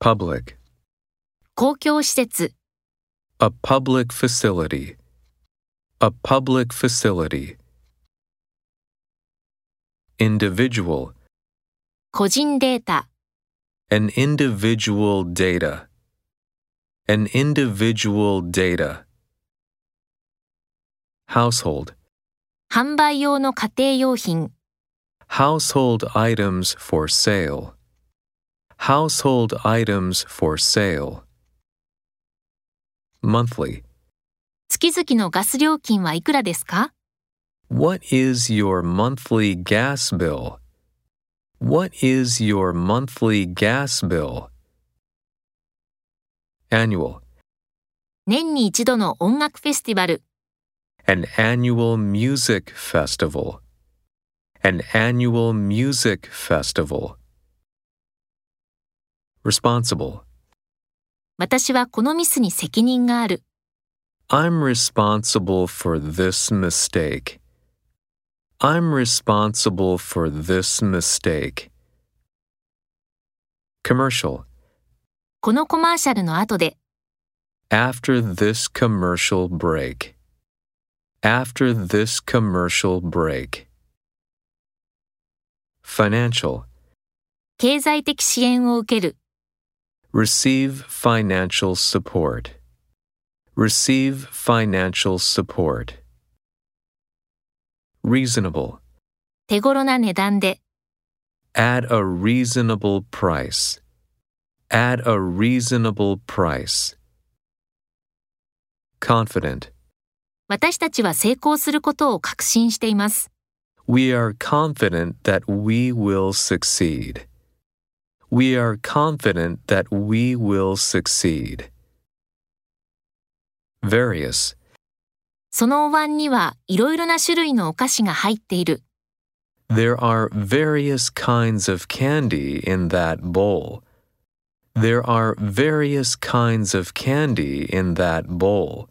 Public. 公共施設、 A public facility. A public facility. Individual. 個人データ、 An individual data. An individual data. Household. 販売用の家庭用品、 Household items for sale. Household items for sale. Monthly. 月々のガス料金はいくらですか What is your monthly gas bill? What is your monthly gas bill? Annual. 年に一度の音楽フェスティバル、 An annual music festival. An annual music festival. Responsible. 私はこのミスに責任がある。I'm responsible for this mistake. I'm responsible for this mistake. Commercial. このコマーシャルの後で、After this commercial break. After this commercial break. Financial. 経済的支援を受ける。Receive financial support. Receive financial support. Reasonable. 手頃な値段で、 At a reasonable price. At a reasonable price. Confident. 私たちは成功することを確信しています。 We are confident that we will succeed. We are confident that we will succeed. Various. そのお椀にはいろいろな種類のお菓子が入っている。 There are various kinds of candy in that bowl. There are various kinds of candy in that bowl.